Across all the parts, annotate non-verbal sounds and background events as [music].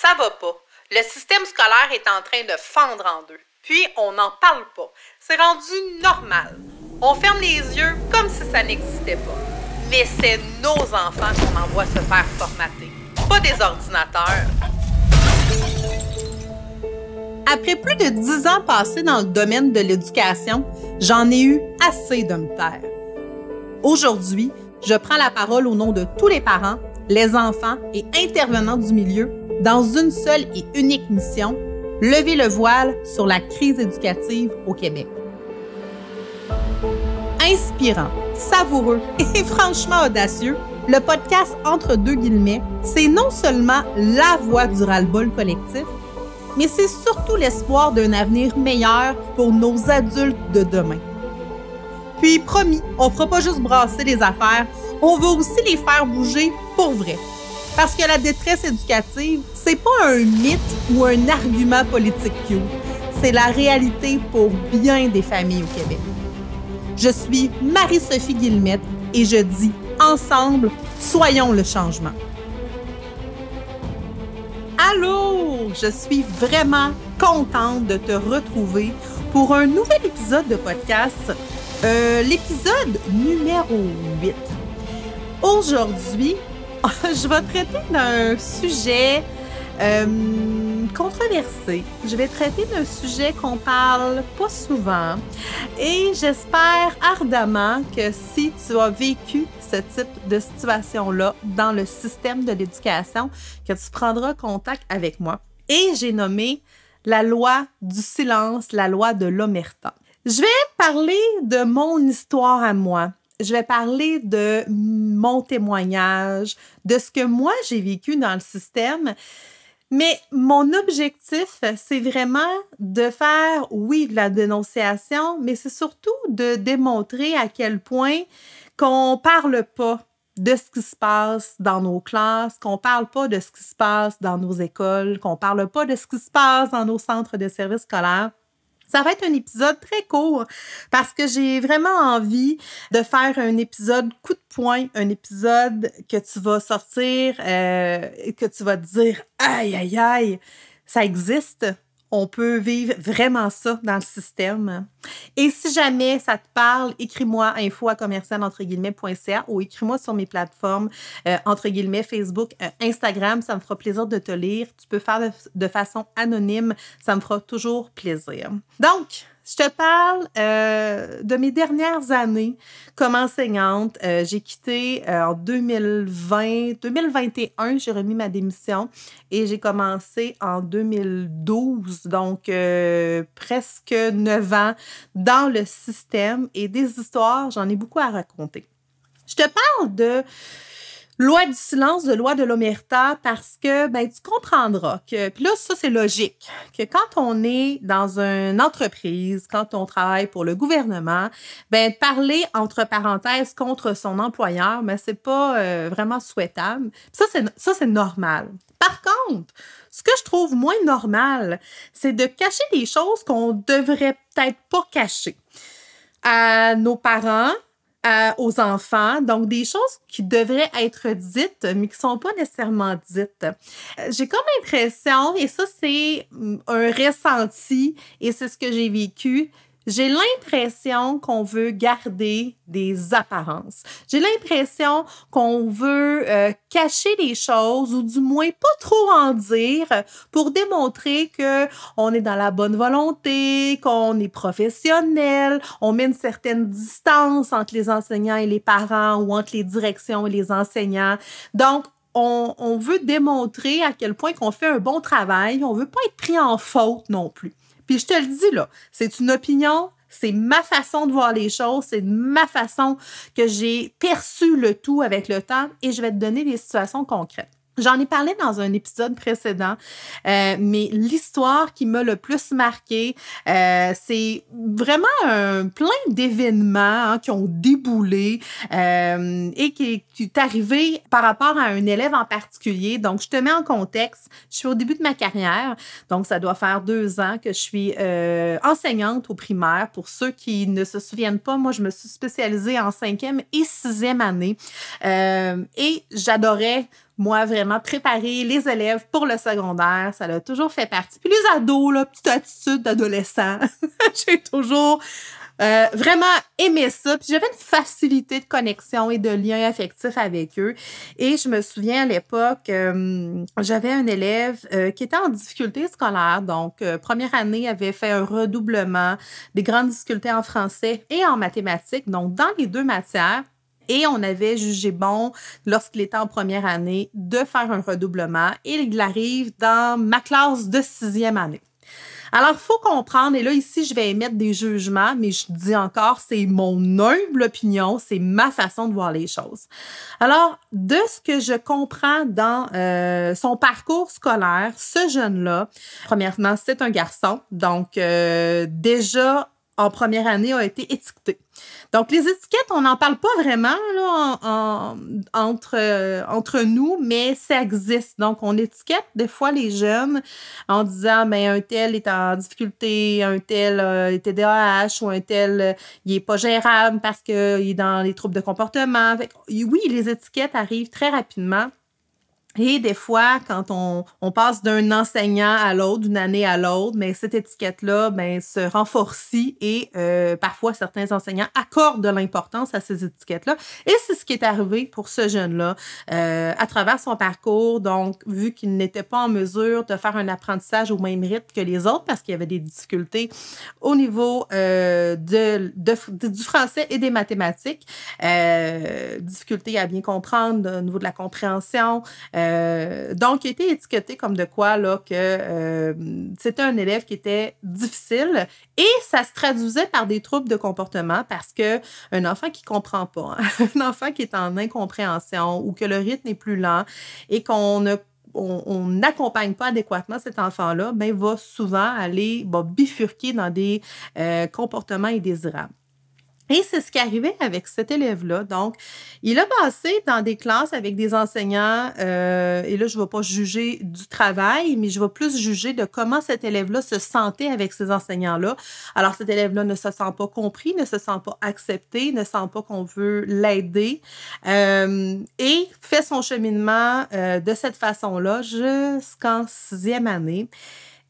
Ça va pas. Le système scolaire est en train de fendre en deux. Puis, on n'en parle pas. C'est rendu normal. On ferme les yeux comme si ça n'existait pas. Mais c'est nos enfants qu'on envoie se faire formater, pas des ordinateurs. Après plus de dix ans passés dans le domaine de l'éducation, j'en ai eu assez de me taire. Aujourd'hui, je prends la parole au nom de tous les parents, les enfants et intervenants du milieu dans une seule et unique mission, lever le voile sur la crise éducative au Québec. Inspirant, savoureux [laughs] et franchement audacieux, le podcast Entre deux guillemets, c'est non seulement la voix du ras-le-bol collectif, mais c'est surtout l'espoir d'un avenir meilleur pour nos adultes de demain. Puis, promis, on fera pas juste brasser les affaires, on va aussi les faire bouger pour vrai. Parce que la détresse éducative, c'est pas un mythe ou un argument politique cute. C'est la réalité pour bien des familles au Québec. Je suis Marie-Sophie Guillemette et je dis ensemble, soyons le changement. Allô, je suis vraiment contente de te retrouver pour un nouvel épisode de podcast, euh, l'épisode numéro 8. Aujourd'hui, [laughs] je vais traiter d'un sujet euh, controversé. Je vais traiter d'un sujet qu'on parle pas souvent et j'espère ardemment que si tu as vécu ce type de situation-là dans le système de l'éducation, que tu prendras contact avec moi. Et j'ai nommé la loi du silence, la loi de l'omerta. Je vais parler de mon histoire à moi, je vais parler de mon témoignage, de ce que moi j'ai vécu dans le système. Mais mon objectif, c'est vraiment de faire, oui, de la dénonciation, mais c'est surtout de démontrer à quel point qu'on parle pas de ce qui se passe dans nos classes, qu'on parle pas de ce qui se passe dans nos écoles, qu'on parle pas de ce qui se passe dans nos centres de services scolaires. Ça va être un épisode très court parce que j'ai vraiment envie de faire un épisode coup de poing, un épisode que tu vas sortir euh, que tu vas te dire aïe aïe aïe, ça existe on peut vivre vraiment ça dans le système. Et si jamais ça te parle, écris-moi info à commercial entre guillemets.ca ou écris-moi sur mes plateformes euh, entre guillemets Facebook, euh, Instagram. Ça me fera plaisir de te lire. Tu peux faire de, de façon anonyme. Ça me fera toujours plaisir. Donc, je te parle euh, de mes dernières années comme enseignante. Euh, j'ai quitté euh, en 2020, 2021, j'ai remis ma démission et j'ai commencé en 2012, donc presque neuf ans dans le système et des histoires, j'en ai beaucoup à raconter. Je te parle de loi du silence, de loi de l'omerta, parce que ben, tu comprendras que, puis là, ça, c'est logique, que quand on est dans une entreprise, quand on travaille pour le gouvernement, ben, parler entre parenthèses contre son employeur, mais ben, c'est pas euh, vraiment souhaitable. Ça, c'est, ça, c'est normal. Par contre, ce que je trouve moins normal, c'est de cacher des choses qu'on devrait peut-être pas cacher à nos parents, aux enfants, donc des choses qui devraient être dites, mais qui sont pas nécessairement dites. Euh, j'ai comme l'impression, et ça c'est mm, un ressenti, et c'est ce que j'ai vécu, j'ai l'impression qu'on veut garder des apparences. J'ai l'impression qu'on veut euh, cacher les choses ou du moins pas trop en dire pour démontrer que on est dans la bonne volonté, qu'on est professionnel, on met une certaine distance entre les enseignants et les parents ou entre les directions et les enseignants. Donc on, on veut démontrer à quel point qu'on fait un bon travail, on veut pas être pris en faute non plus. Puis je te le dis là, c'est une opinion, c'est ma façon de voir les choses, c'est ma façon que j'ai perçu le tout avec le temps et je vais te donner des situations concrètes. J'en ai parlé dans un épisode précédent, euh, mais l'histoire qui m'a le plus marqué, euh, c'est vraiment un plein d'événements hein, qui ont déboulé euh, et qui, qui est arrivé par rapport à un élève en particulier. Donc, je te mets en contexte. Je suis au début de ma carrière, donc ça doit faire deux ans que je suis enseignante au primaire. Pour ceux qui ne se souviennent pas, moi, je me suis spécialisée en cinquième et sixième année et j'adorais moi, vraiment préparer les élèves pour le secondaire. Ça a toujours fait partie. Puis les ados, là, petite attitude d'adolescent. [laughs] J'ai toujours euh, vraiment aimé ça. Puis j'avais une facilité de connexion et de lien affectif avec eux. Et je me souviens à l'époque, euh, j'avais un élève euh, qui était en difficulté scolaire. Donc, première année, avait fait un redoublement, des grandes difficultés en français et en mathématiques. Donc, dans les deux matières. Et on avait jugé bon, lorsqu'il était en première année, de faire un redoublement. Et il arrive dans ma classe de sixième année. Alors, faut comprendre, et là, ici, je vais émettre des jugements, mais je dis encore, c'est mon humble opinion, c'est ma façon de voir les choses. Alors, de ce que je comprends dans euh, son parcours scolaire, ce jeune-là, premièrement, c'est un garçon, donc euh, déjà en première année a été étiqueté. Donc, les étiquettes, on n'en parle pas vraiment là, entre, euh, entre nous, mais ça existe. Donc, on étiquette des fois les jeunes en disant, ben, un tel est en difficulté, un tel euh, est TDAH ou un tel, euh, il n'est pas gérable parce qu'il est dans les troubles de comportement. oui, les étiquettes arrivent très rapidement. Et des fois, quand on, passe d'un enseignant à l'autre, d'une année à l'autre, mais cette étiquette-là ben, se renforce et euh, parfois certains enseignants accordent de l'importance à ces étiquettes-là. Et c'est ce qui est arrivé pour ce jeune-là euh, à travers son parcours. Donc, vu qu'il n'était pas en mesure de faire un apprentissage au même rythme que les autres parce qu'il y avait des difficultés au niveau euh, du français et des mathématiques, difficultés à bien comprendre au niveau de la compréhension. Donc, il a été étiqueté comme de quoi que euh, c'était un élève qui était difficile et ça se traduisait par des troubles de comportement parce que un enfant qui comprend pas, hein, [laughs] un enfant qui est en incompréhension ou que le rythme est plus lent et qu'on ne on n'accompagne pas adéquatement cet enfant-là, ben, va souvent aller bifurquer dans des euh, comportements indésirables. Et c'est ce qui arrivait avec cet élève-là. Donc, il a passé dans des classes avec des enseignants, euh, et là, je ne vais pas juger du travail, mais je vais plus juger de comment cet élève-là se sentait avec ces enseignants-là. Alors, cet élève-là ne se sent pas compris, ne se sent pas accepté, ne sent pas qu'on veut l'aider, euh, et fait son cheminement euh, de cette façon-là jusqu'en sixième année.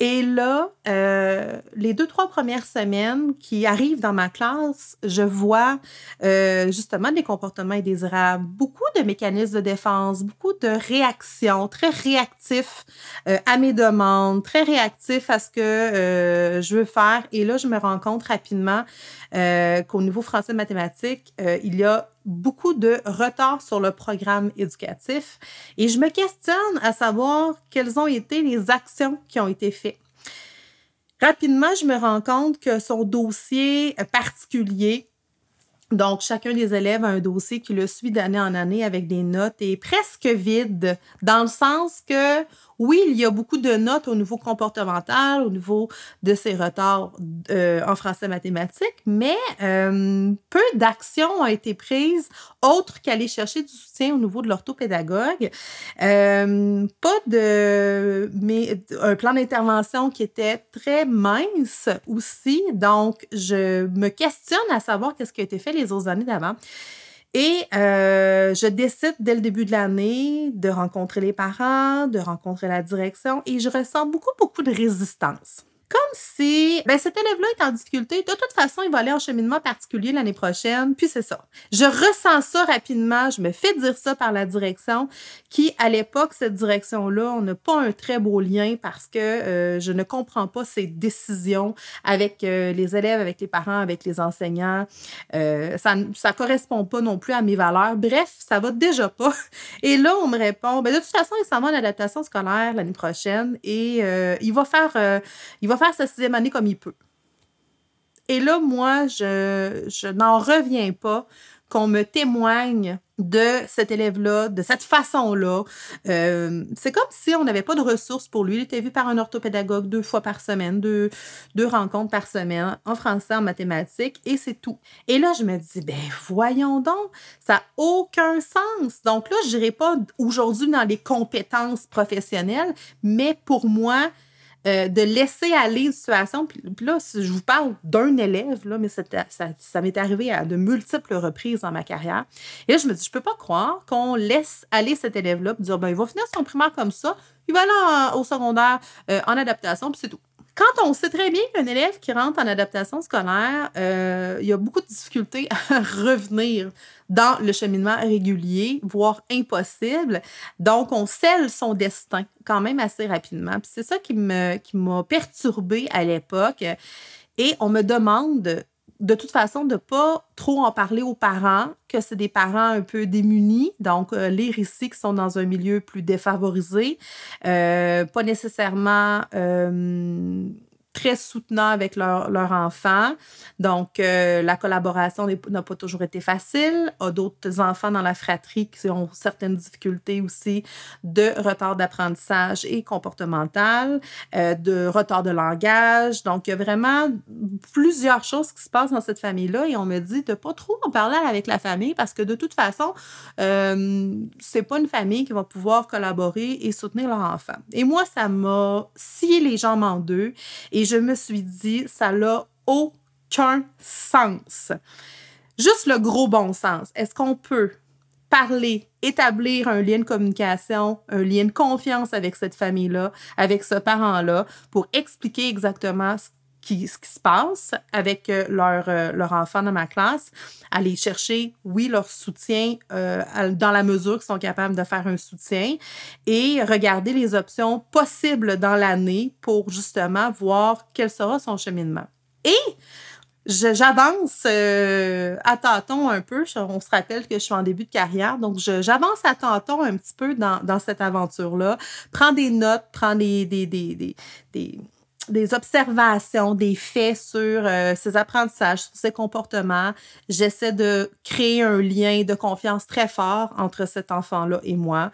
Et là, euh, les deux, trois premières semaines qui arrivent dans ma classe, je vois euh, justement des comportements indésirables, beaucoup de mécanismes de défense, beaucoup de réactions, très réactifs euh, à mes demandes, très réactifs à ce que je veux faire. Et là, je me rends compte rapidement qu'au niveau français mathématiques, il y a beaucoup de retard sur le programme éducatif et je me questionne à savoir quelles ont été les actions qui ont été faites. Rapidement, je me rends compte que son dossier particulier, donc chacun des élèves a un dossier qui le suit d'année en année avec des notes, est presque vide dans le sens que oui, il y a beaucoup de notes au niveau comportemental, au niveau de ses retards euh, en français mathématiques, mais euh, peu d'actions ont été prises autres qu'aller chercher du soutien au niveau de l'orthopédagogue. Euh, pas de mais un plan d'intervention qui était très mince aussi. Donc, je me questionne à savoir qu'est-ce qui a été fait les autres années d'avant. Et euh, je décide dès le début de l'année de rencontrer les parents, de rencontrer la direction et je ressens beaucoup, beaucoup de résistance comme si ben, cet élève-là est en difficulté. De toute façon, il va aller en cheminement particulier l'année prochaine. Puis c'est ça. Je ressens ça rapidement. Je me fais dire ça par la direction qui, à l'époque, cette direction-là, on n'a pas un très beau lien parce que euh, je ne comprends pas ces décisions avec euh, les élèves, avec les parents, avec les enseignants. Euh, ça ne correspond pas non plus à mes valeurs. Bref, ça va déjà pas. [laughs] Et là, on me répond, ben, de toute façon, il s'en va en adaptation scolaire l'année prochaine et il va faire, il va faire sa sixième année comme il peut. Et là, moi, je, je n'en reviens pas qu'on me témoigne de cet élève-là, de cette façon-là. Euh, c'est comme si on n'avait pas de ressources pour lui. Il était vu par un orthopédagogue deux fois par semaine, deux, deux rencontres par semaine, en français, en mathématiques, et c'est tout. Et là, je me dis, ben voyons donc, ça n'a aucun sens. Donc là, je n'irai pas aujourd'hui dans les compétences professionnelles, mais pour moi, euh, de laisser aller une situation. Puis, là, je vous parle d'un élève, là, mais ça, ça m'est arrivé à de multiples reprises dans ma carrière. Et là, je me dis, je peux pas croire qu'on laisse aller cet élève-là, dire, ben, il va finir son primaire comme ça, il va aller au secondaire euh, en adaptation, puis c'est tout. Quand on sait très bien qu'un élève qui rentre en adaptation scolaire, euh, il y a beaucoup de difficultés [laughs] à revenir dans le cheminement régulier, voire impossible. Donc, on scelle son destin quand même assez rapidement. c'est ça qui m'a qui perturbée à l'époque. Et on me demande de toute façon, de pas trop en parler aux parents, que c'est des parents un peu démunis, donc euh, les récits qui sont dans un milieu plus défavorisé, euh, pas nécessairement euh, très soutenant avec leur, leur enfant. Donc, euh, la collaboration n'a pas toujours été facile. A d'autres enfants dans la fratrie qui ont certaines difficultés aussi de retard d'apprentissage et comportemental, euh, de retard de langage. Donc, il y a vraiment plusieurs choses qui se passent dans cette famille-là et on me dit de pas trop en parler avec la famille parce que de toute façon, euh, c'est pas une famille qui va pouvoir collaborer et soutenir leur enfant. Et moi, ça m'a scié les jambes en deux et je me suis dit, ça n'a aucun sens. Juste le gros bon sens. Est-ce qu'on peut parler, établir un lien de communication, un lien de confiance avec cette famille-là, avec ce parent-là, pour expliquer exactement ce ce qui se passe avec euh, leur, euh, leur enfant dans ma classe, aller chercher, oui, leur soutien euh, dans la mesure qu'ils sont capables de faire un soutien et regarder les options possibles dans l'année pour justement voir quel sera son cheminement. Et j'avance à tâtons un peu. On se rappelle que je suis en début de carrière, donc j'avance à tâtons un petit peu dans, dans cette aventure-là. Prends des notes, prends des, des, des des observations, des faits sur euh, ses apprentissages, sur ses comportements. J'essaie de créer un lien de confiance très fort entre cet enfant-là et moi.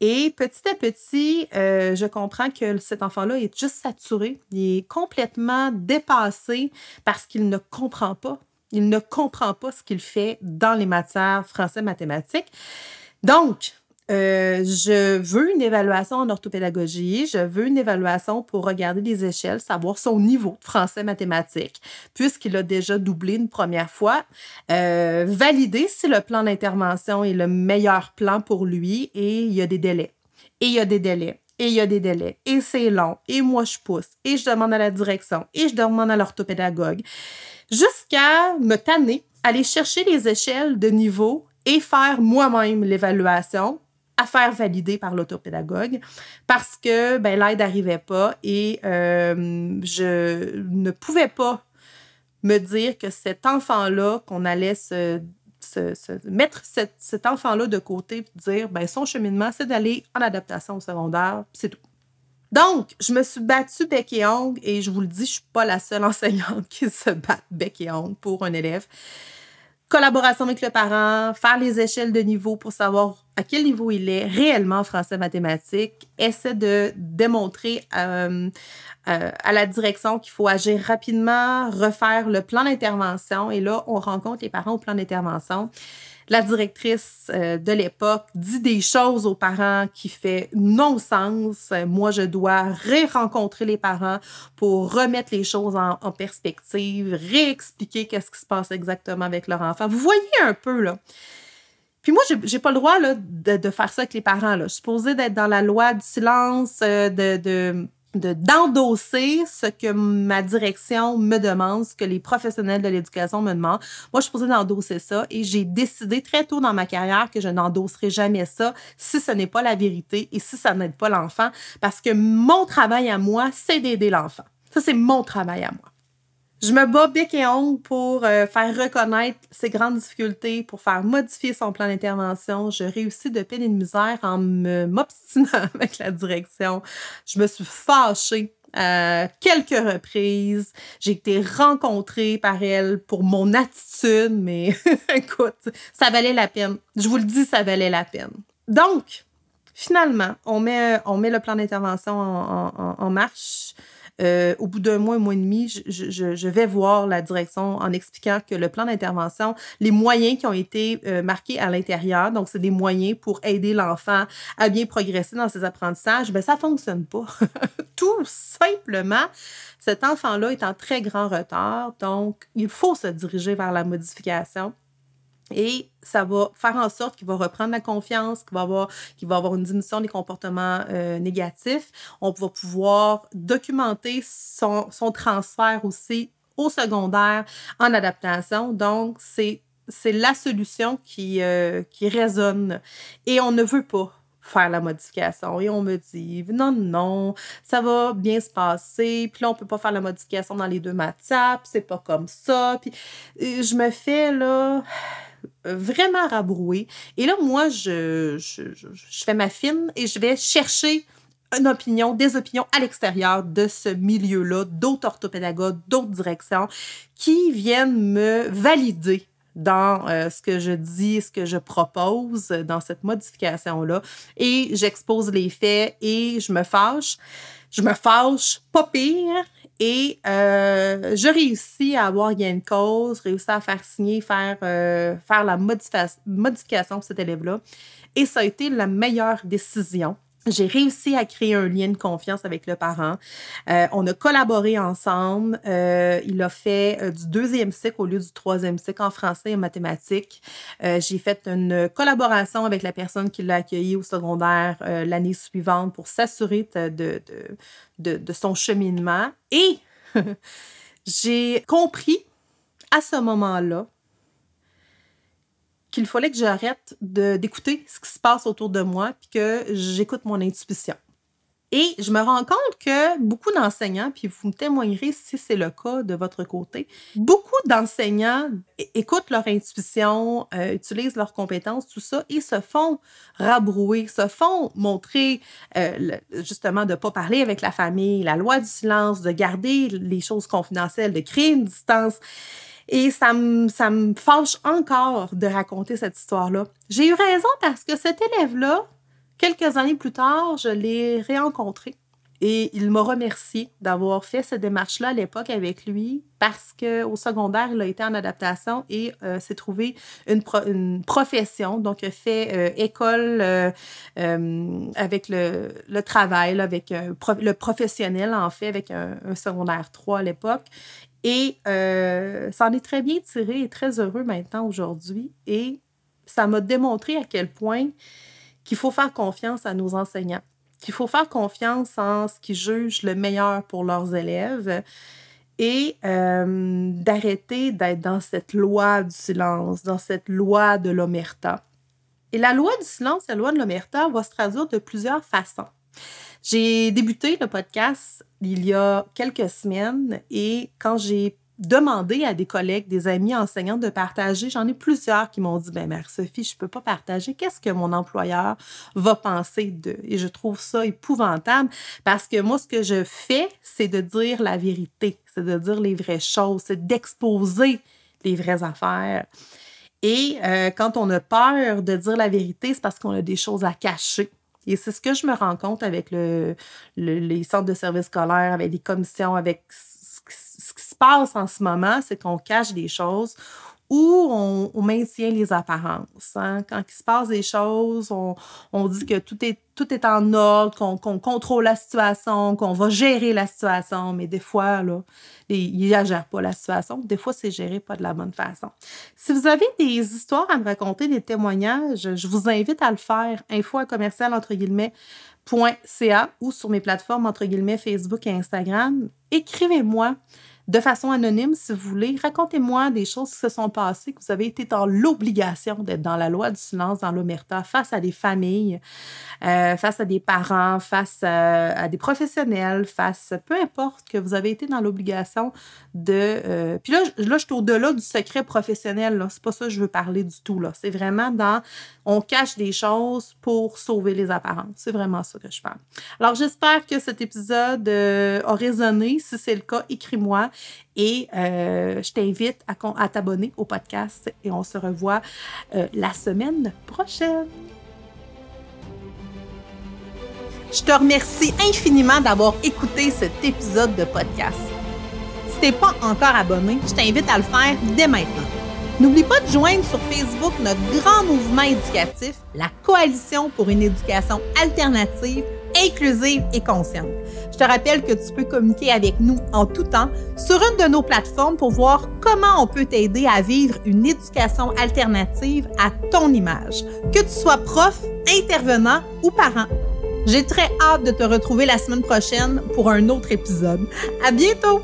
Et petit à petit, euh, je comprends que cet enfant-là est juste saturé, il est complètement dépassé parce qu'il ne comprend pas. Il ne comprend pas ce qu'il fait dans les matières français mathématiques. Donc, euh, je veux une évaluation en orthopédagogie, je veux une évaluation pour regarder les échelles, savoir son niveau de français mathématique, puisqu'il a déjà doublé une première fois, euh, valider si le plan d'intervention est le meilleur plan pour lui et il y a des délais. Et il y a des délais. Et il y a des délais. Et c'est long. Et moi, je pousse. Et je demande à la direction. Et je demande à l'orthopédagogue. Jusqu'à me tanner, aller chercher les échelles de niveau et faire moi-même l'évaluation à faire valider par l'autopédagogue parce que ben, l'aide n'arrivait pas et euh, je ne pouvais pas me dire que cet enfant-là, qu'on allait mettre cet, enfant-là de côté et dire ben, son cheminement, c'est d'aller en adaptation au secondaire, c'est tout. Donc, je me suis battue bec et ongle et je vous le dis, je ne suis pas la seule enseignante qui se bat bec et ongle pour un élève collaboration avec le parent, faire les échelles de niveau pour savoir à quel niveau il est réellement en français mathématiques, essaie de démontrer euh, euh, à la direction qu'il faut agir rapidement, refaire le plan d'intervention. Et là, on rencontre les parents au plan d'intervention la directrice euh, de l'époque dit des choses aux parents qui fait non-sens. Moi, je dois ré-rencontrer les parents pour remettre les choses en, perspective, réexpliquer qu'est-ce qui se passe exactement avec leur enfant. Vous voyez un peu, là. Puis moi, j'ai pas le droit là, de, faire ça avec les parents. Là. Je suis supposée d'être dans la loi du silence, euh, de d'endosser ce que ma direction me demande, ce que les professionnels de l'éducation me demandent. Moi, je suis posée d'endosser ça et j'ai décidé très tôt dans ma carrière que je n'endosserai jamais ça si ce n'est pas la vérité et si ça n'aide pas l'enfant parce que mon travail à moi, c'est d'aider l'enfant. Ça, c'est mon travail à moi. Je me bats bec et ongle pour euh, faire reconnaître ses grandes difficultés, pour faire modifier son plan d'intervention. Je réussis de peine et de misère en m'obstinant [laughs] avec la direction. Je me suis fâchée à quelques reprises. J'ai été rencontrée par elle pour mon attitude, mais [laughs] écoute, ça valait la peine. Je vous le dis, ça valait la peine. Donc, finalement, on met, on met le plan d'intervention en, en marche. Euh, au bout d'un mois, un mois et demi, je, vais voir la direction en expliquant que le plan d'intervention, les moyens qui ont été euh, marqués à l'intérieur, donc c'est des moyens pour aider l'enfant à bien progresser dans ses apprentissages, ben ça fonctionne pas. [laughs] Tout simplement, cet enfant-là est en très grand retard, donc il faut se diriger vers la modification. Et ça va faire en sorte qu'il va reprendre la confiance, qu'il va avoir, va avoir une diminution des comportements euh, négatifs. On va pouvoir documenter son, son transfert aussi au secondaire en adaptation. Donc, c'est, la solution qui, euh, qui résonne. Et on ne veut pas faire la modification. Et on me dit, non, non, ça va bien se passer. Puis là, on peut pas faire la modification dans les deux matières. c'est pas comme ça. Puis euh, je me fais, là, vraiment rabroué. Et là, moi, je, je, fais ma fine et je vais chercher une opinion, des opinions à l'extérieur de ce milieu-là, d'autres orthopédagogues, d'autres directions qui viennent me valider dans euh, ce que je dis, ce que je propose dans cette modification-là. Et j'expose les faits et je me fâche. Je me fâche pas pire et euh, je réussis à avoir gain de cause, réussi à faire signer, faire, euh, faire la modification de cet élève-là. Et ça a été la meilleure décision. J'ai réussi à créer un lien de confiance avec le parent. Euh, on a collaboré ensemble. il a fait du deuxième cycle au lieu du troisième cycle en français et en mathématiques. J'ai fait une collaboration avec la personne qui l'a accueilli au secondaire l'année suivante pour s'assurer de, de, de, son cheminement. Et [laughs] j'ai compris à ce moment-là qu'il fallait que j'arrête d'écouter ce qui se passe autour de moi et que j'écoute mon intuition. Et je me rends compte que beaucoup d'enseignants, puis vous me témoignerez si c'est le cas de votre côté, beaucoup d'enseignants écoutent leur intuition, euh, utilisent leurs compétences, tout ça, et se font rabrouer, se font montrer euh, justement de ne pas parler avec la famille, la loi du silence, de garder les choses confidentielles, de créer une distance. Et ça me, ça me fâche encore de raconter cette histoire-là. J'ai eu raison parce que cet élève-là, Quelques années plus tard, je l'ai réencontré et il m'a remercié d'avoir fait cette démarche-là à l'époque avec lui parce qu'au secondaire, il a été en adaptation et euh, s'est trouvé une, profession. Donc, il a fait euh, école euh, avec le, travail, avec le professionnel, en fait, avec un, un secondaire 3 à l'époque. Et ça en est très bien tiré et très heureux maintenant aujourd'hui. Et ça m'a démontré à quel point qu'il faut faire confiance à nos enseignants, qu'il faut faire confiance en ce qu'ils jugent le meilleur pour leurs élèves et euh, d'arrêter d'être dans cette loi du silence, dans cette loi de l'omerta. Et la loi du silence, la loi de l'omerta va se traduire de plusieurs façons. J'ai débuté le podcast il y a quelques semaines et quand j'ai demander à des collègues, des amis enseignants de partager. J'en ai plusieurs qui m'ont dit, ben Mère Sophie, je peux pas partager. Qu'est-ce que mon employeur va penser de? Et je trouve ça épouvantable parce que moi, ce que je fais, c'est de dire la vérité, c'est de dire les vraies choses, c'est d'exposer les vraies affaires. Et euh, quand on a peur de dire la vérité, c'est parce qu'on a des choses à cacher. Et c'est ce que je me rends compte avec le, les centres de services scolaires, avec les commissions, avec passe en ce moment, c'est qu'on cache des choses ou on, maintient les apparences. Hein. Quand il se passe des choses, on, dit que tout est, en ordre, qu'on contrôle la situation, qu'on va gérer la situation, mais des fois, là, il ne gère pas la situation. Des fois, c'est géré pas de la bonne façon. Si vous avez des histoires à me raconter, des témoignages, je vous invite à le faire. Info à commercial, entre guillemets, ou sur mes plateformes, entre guillemets, Facebook et Instagram. Écrivez-moi de façon anonyme, si vous voulez. Racontez-moi des choses qui se sont passées, que vous avez été dans l'obligation d'être dans la loi du silence, dans l'omerta, face à des familles, euh, face à des parents, face à, des professionnels, face, peu importe, que vous avez été dans l'obligation de... Euh, puis là, là, je suis au-delà du secret professionnel. C'est pas ça que je veux parler du tout. C'est vraiment dans... On cache des choses pour sauver les apparences. C'est vraiment ça que je parle. Alors, j'espère que cet épisode euh, a résonné. Si c'est le cas, écris-moi. Et euh, je t'invite à, t'abonner au podcast et on se revoit euh, la semaine prochaine. Je te remercie infiniment d'avoir écouté cet épisode de podcast. Si t'es pas encore abonné, je t'invite à le faire dès maintenant. N'oublie pas de joindre sur Facebook notre grand mouvement éducatif, la Coalition pour une éducation alternative, inclusive et consciente. Je te rappelle que tu peux communiquer avec nous en tout temps sur une de nos plateformes pour voir comment on peut t'aider à vivre une éducation alternative à ton image, que tu sois prof, intervenant ou parent. J'ai très hâte de te retrouver la semaine prochaine pour un autre épisode. À bientôt!